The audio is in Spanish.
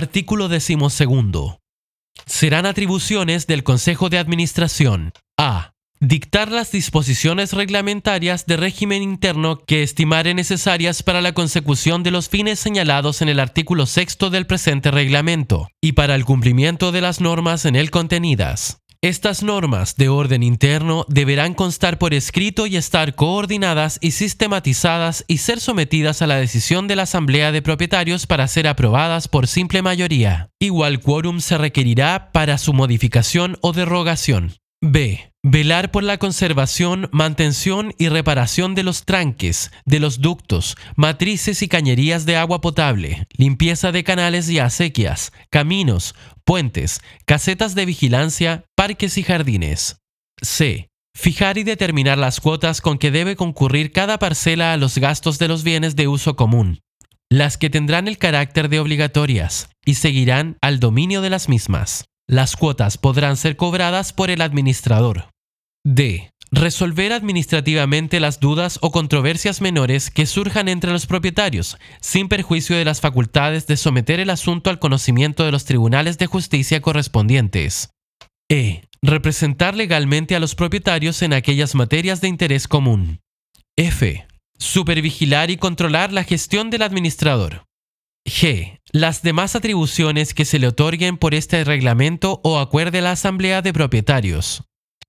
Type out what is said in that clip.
Artículo decimosegundo. Serán atribuciones del Consejo de Administración a. Dictar las disposiciones reglamentarias de régimen interno que estimare necesarias para la consecución de los fines señalados en el artículo sexto del presente reglamento y para el cumplimiento de las normas en él contenidas. Estas normas de orden interno deberán constar por escrito y estar coordinadas y sistematizadas y ser sometidas a la decisión de la Asamblea de Propietarios para ser aprobadas por simple mayoría. Igual quórum se requerirá para su modificación o derogación. B. Velar por la conservación, mantención y reparación de los tranques, de los ductos, matrices y cañerías de agua potable, limpieza de canales y acequias, caminos, puentes, casetas de vigilancia, parques y jardines. C. Fijar y determinar las cuotas con que debe concurrir cada parcela a los gastos de los bienes de uso común, las que tendrán el carácter de obligatorias y seguirán al dominio de las mismas. Las cuotas podrán ser cobradas por el administrador. D. Resolver administrativamente las dudas o controversias menores que surjan entre los propietarios, sin perjuicio de las facultades de someter el asunto al conocimiento de los tribunales de justicia correspondientes. E. Representar legalmente a los propietarios en aquellas materias de interés común. F. Supervigilar y controlar la gestión del administrador. G. Las demás atribuciones que se le otorguen por este reglamento o acuerde la Asamblea de Propietarios.